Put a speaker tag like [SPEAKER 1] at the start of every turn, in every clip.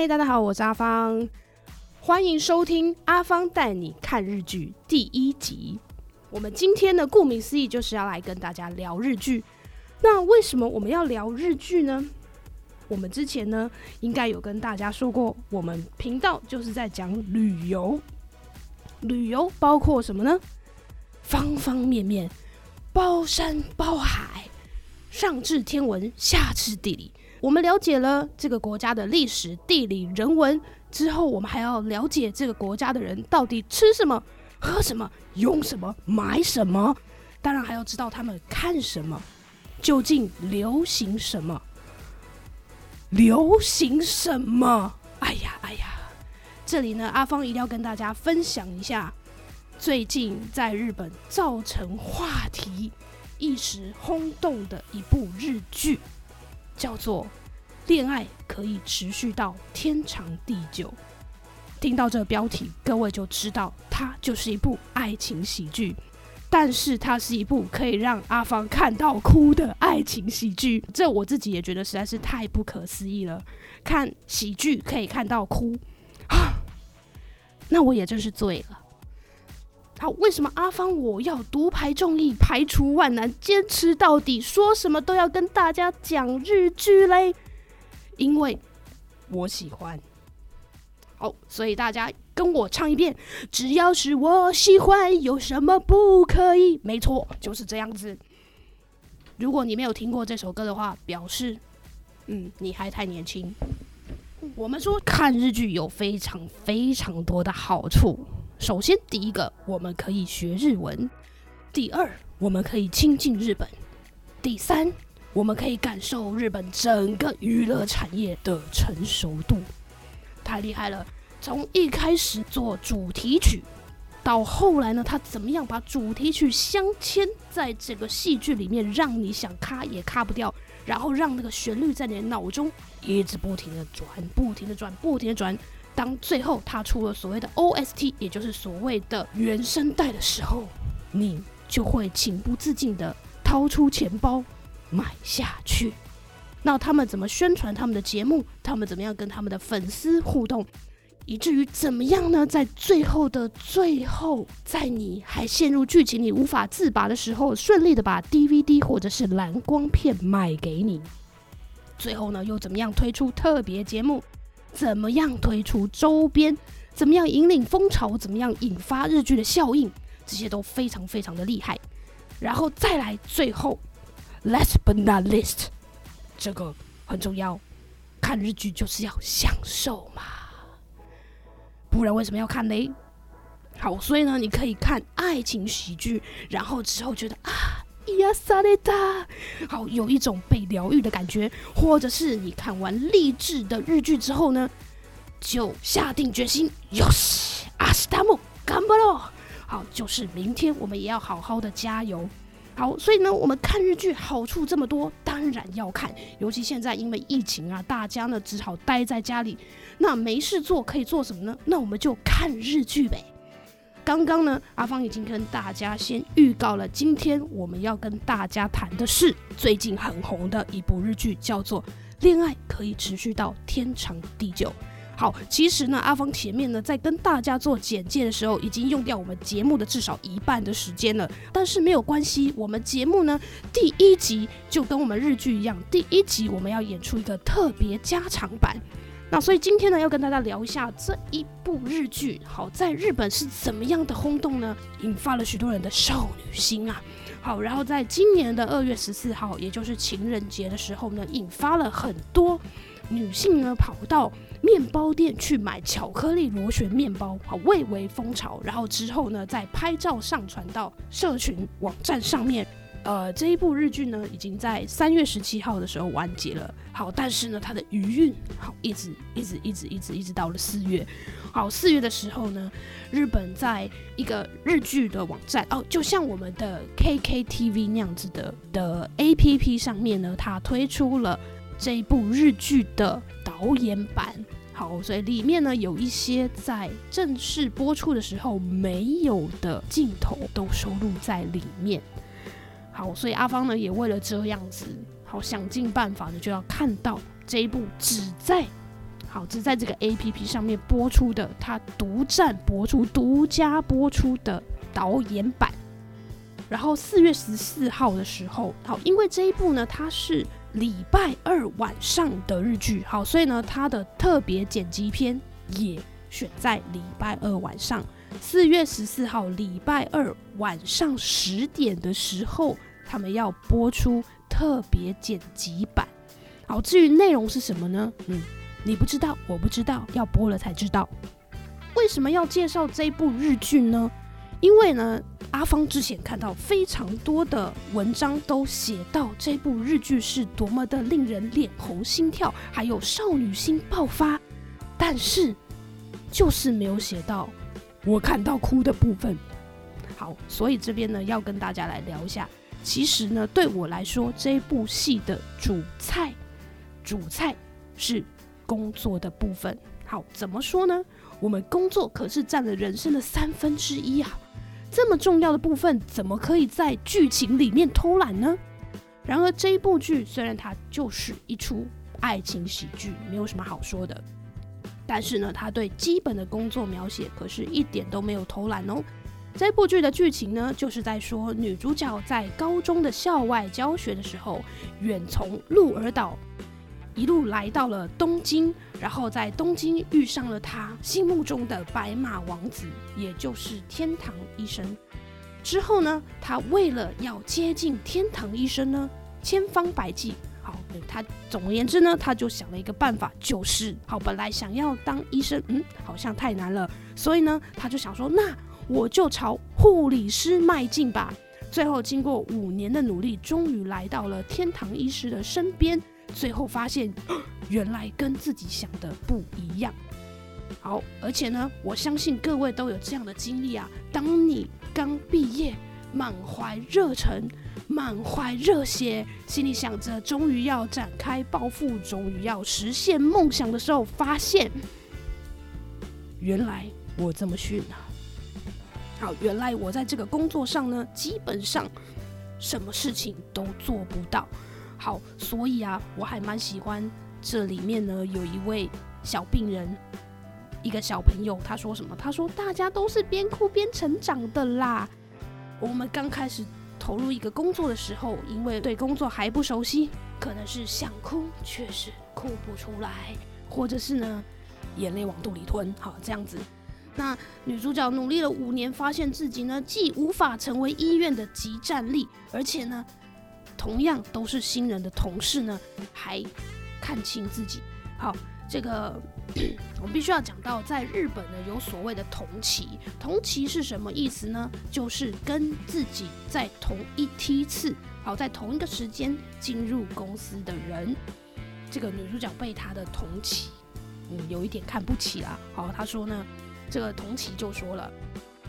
[SPEAKER 1] 嗨，大家好，我是阿芳，欢迎收听阿芳带你看日剧第一集。我们今天呢，顾名思义就是要来跟大家聊日剧。那为什么我们要聊日剧呢？我们之前呢，应该有跟大家说过，我们频道就是在讲旅游。旅游包括什么呢？方方面面，包山包海，上至天文，下至地理。我们了解了这个国家的历史、地理、人文之后，我们还要了解这个国家的人到底吃什么、喝什么、用什么、买什么。当然还要知道他们看什么，究竟流行什么，流行什么？哎呀，哎呀！这里呢，阿芳一定要跟大家分享一下，最近在日本造成话题、一时轰动的一部日剧，叫做《恋爱可以持续到天长地久》。听到这个标题，各位就知道它就是一部爱情喜剧，但是它是一部可以让阿芳看到哭的爱情喜剧。这我自己也觉得实在是太不可思议了，看喜剧可以看到哭啊。那我也真是醉了。好，为什么阿芳我要独排众议，排除万难，坚持到底，说什么都要跟大家讲日剧嘞？因为我喜欢。好，所以大家跟我唱一遍：只要是我喜欢，有什么不可以？没错，就是这样子。如果你没有听过这首歌的话，表示嗯，你还太年轻。我们说看日剧有非常非常多的好处。首先，第一个，我们可以学日文；第二，我们可以亲近日本；第三，我们可以感受日本整个娱乐产业的成熟度。太厉害了！从一开始做主题曲，到后来呢，他怎么样把主题曲镶嵌在这个戏剧里面，让你想卡也卡不掉。然后让那个旋律在你的脑中一直不停的转，不停的转，不停的转。当最后他出了所谓的 OST，也就是所谓的原声带的时候，你就会情不自禁的掏出钱包买下去。那他们怎么宣传他们的节目？他们怎么样跟他们的粉丝互动？以至于怎么样呢？在最后的最后，在你还陷入剧情里无法自拔的时候，顺利的把 DVD 或者是蓝光片卖给你。最后呢，又怎么样推出特别节目？怎么样推出周边？怎么样引领风潮？怎么样引发日剧的效应？这些都非常非常的厉害。然后再来最后，last but not least，这个很重要。看日剧就是要享受嘛。不然为什么要看嘞？好，所以呢，你可以看爱情喜剧，然后之后觉得啊，呀萨雷达，好有一种被疗愈的感觉；或者是你看完励志的日剧之后呢，就下定决心，哟西阿斯达姆干巴喽！好，就是明天我们也要好好的加油。好，所以呢，我们看日剧好处这么多，当然要看。尤其现在因为疫情啊，大家呢只好待在家里，那没事做可以做什么呢？那我们就看日剧呗。刚刚呢，阿芳已经跟大家先预告了，今天我们要跟大家谈的是最近很红的一部日剧，叫做《恋爱可以持续到天长地久》。好，其实呢，阿芳前面呢在跟大家做简介的时候，已经用掉我们节目的至少一半的时间了。但是没有关系，我们节目呢第一集就跟我们日剧一样，第一集我们要演出一个特别加长版。那所以今天呢要跟大家聊一下这一部日剧，好，在日本是怎么样的轰动呢？引发了许多人的少女心啊。好，然后在今年的二月十四号，也就是情人节的时候呢，引发了很多女性呢跑到。面包店去买巧克力螺旋面包，好，蔚为风潮。然后之后呢，再拍照上传到社群网站上面。呃，这一部日剧呢，已经在三月十七号的时候完结了。好，但是呢，它的余韵好，一直一直一直一直一直到了四月。好，四月的时候呢，日本在一个日剧的网站哦，就像我们的 KKTV 那样子的的 APP 上面呢，它推出了这一部日剧的。导演版好，所以里面呢有一些在正式播出的时候没有的镜头都收录在里面。好，所以阿芳呢也为了这样子，好想尽办法的就要看到这一部只在好，只在这个 A P P 上面播出的，他独占播出、独家播出的导演版。然后四月十四号的时候，好，因为这一部呢，它是礼拜二晚上的日剧，好，所以呢，它的特别剪辑片也选在礼拜二晚上，四月十四号礼拜二晚上十点的时候，他们要播出特别剪辑版。好，至于内容是什么呢？嗯，你不知道，我不知道，要播了才知道。为什么要介绍这部日剧呢？因为呢。阿芳之前看到非常多的文章，都写到这部日剧是多么的令人脸红心跳，还有少女心爆发，但是就是没有写到我看到哭的部分。好，所以这边呢要跟大家来聊一下，其实呢对我来说，这部戏的主菜，主菜是工作的部分。好，怎么说呢？我们工作可是占了人生的三分之一啊。这么重要的部分，怎么可以在剧情里面偷懒呢？然而这一部剧虽然它就是一出爱情喜剧，没有什么好说的，但是呢，它对基本的工作描写可是一点都没有偷懒哦。这部剧的剧情呢，就是在说女主角在高中的校外教学的时候，远从鹿儿岛。一路来到了东京，然后在东京遇上了她心目中的白马王子，也就是天堂医生。之后呢，她为了要接近天堂医生呢，千方百计。好，他总而言之呢，他就想了一个办法，就是好，本来想要当医生，嗯，好像太难了，所以呢，他就想说，那我就朝护理师迈进吧。最后经过五年的努力，终于来到了天堂医师的身边。最后发现，原来跟自己想的不一样。好，而且呢，我相信各位都有这样的经历啊。当你刚毕业，满怀热忱、满怀热血，心里想着终于要展开抱负，终于要实现梦想的时候，发现原来我这么逊啊！好，原来我在这个工作上呢，基本上什么事情都做不到。好，所以啊，我还蛮喜欢这里面呢，有一位小病人，一个小朋友，他说什么？他说大家都是边哭边成长的啦。我们刚开始投入一个工作的时候，因为对工作还不熟悉，可能是想哭却是哭不出来，或者是呢眼泪往肚里吞，好这样子。那女主角努力了五年，发现自己呢既无法成为医院的集战力，而且呢。同样都是新人的同事呢，还看清自己。好，这个 我们必须要讲到，在日本呢有所谓的同期。同期是什么意思呢？就是跟自己在同一梯次，好，在同一个时间进入公司的人。这个女主角被她的同期，嗯，有一点看不起啦。好，她说呢，这个同期就说了，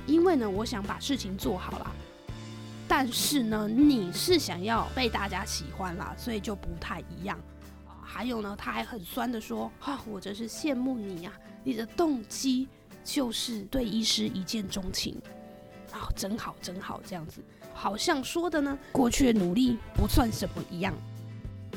[SPEAKER 1] 因为呢，我想把事情做好了。但是呢，你是想要被大家喜欢啦，所以就不太一样还有呢，他还很酸的说：“哈，我真是羡慕你呀，你的动机就是对医师一见钟情啊，真好真好，这样子好像说的呢，过去的努力不算什么一样。”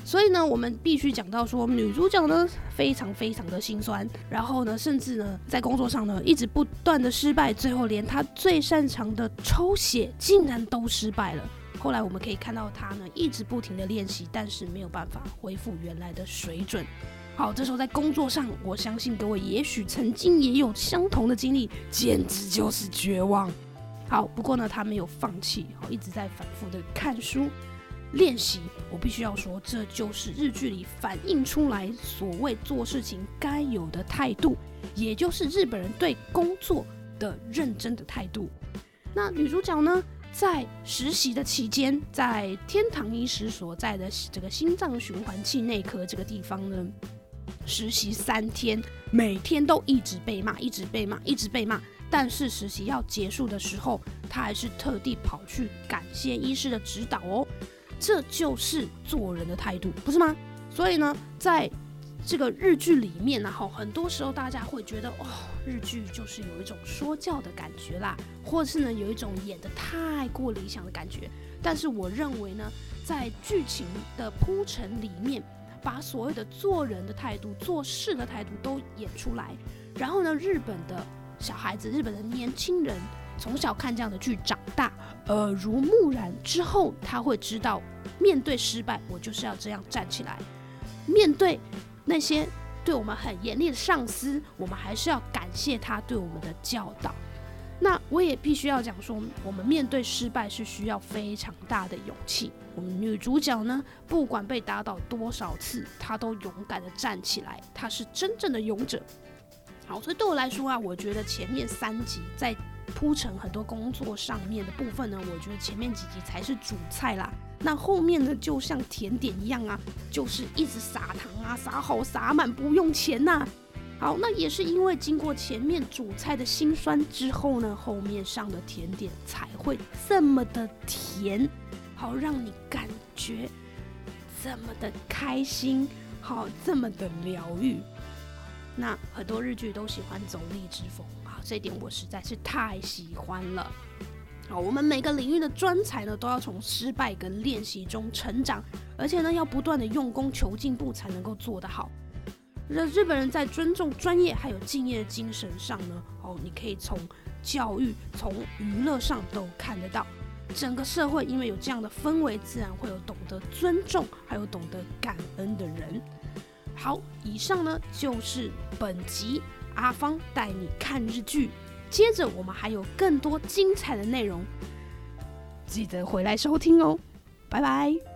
[SPEAKER 1] 所以呢，我们必须讲到说，女主角呢非常非常的心酸，然后呢，甚至呢在工作上呢一直不断的失败，最后连她最擅长的抽血竟然都失败了。后来我们可以看到她呢一直不停的练习，但是没有办法恢复原来的水准。好，这时候在工作上，我相信各位也许曾经也有相同的经历，简直就是绝望。好，不过呢，她没有放弃，好，一直在反复的看书。练习，我必须要说，这就是日剧里反映出来所谓做事情该有的态度，也就是日本人对工作的认真的态度。那女主角呢，在实习的期间，在天堂医师所在的这个心脏循环器内科这个地方呢，实习三天，每天都一直被骂，一直被骂，一直被骂。但是实习要结束的时候，她还是特地跑去感谢医师的指导哦。这就是做人的态度，不是吗？所以呢，在这个日剧里面呢，哈，很多时候大家会觉得，哦，日剧就是有一种说教的感觉啦，或者是呢，有一种演的太过理想的感觉。但是我认为呢，在剧情的铺陈里面，把所谓的做人的态度、做事的态度都演出来。然后呢，日本的小孩子、日本的年轻人从小看这样的剧长大，耳濡目染之后，他会知道，面对失败，我就是要这样站起来；面对那些对我们很严厉的上司，我们还是要感谢他对我们的教导。那我也必须要讲说，我们面对失败是需要非常大的勇气。我们女主角呢，不管被打倒多少次，她都勇敢的站起来，她是真正的勇者。好，所以对我来说啊，我觉得前面三集在铺陈很多工作上面的部分呢，我觉得前面几集才是主菜啦。那后面呢，就像甜点一样啊，就是一直撒糖啊，撒好撒满，不用钱呐。好，那也是因为经过前面主菜的辛酸之后呢，后面上的甜点才会这么的甜，好让你感觉这么的开心，好这么的疗愈。那很多日剧都喜欢走励志风啊，这一点我实在是太喜欢了。好，我们每个领域的专才呢，都要从失败跟练习中成长，而且呢，要不断的用功求进步，才能够做得好。日日本人在尊重专业还有敬业精神上呢，哦，你可以从教育、从娱乐上都看得到。整个社会因为有这样的氛围，自然会有懂得尊重还有懂得感恩的人。好，以上呢就是本集阿芳带你看日剧。接着我们还有更多精彩的内容，记得回来收听哦，拜拜。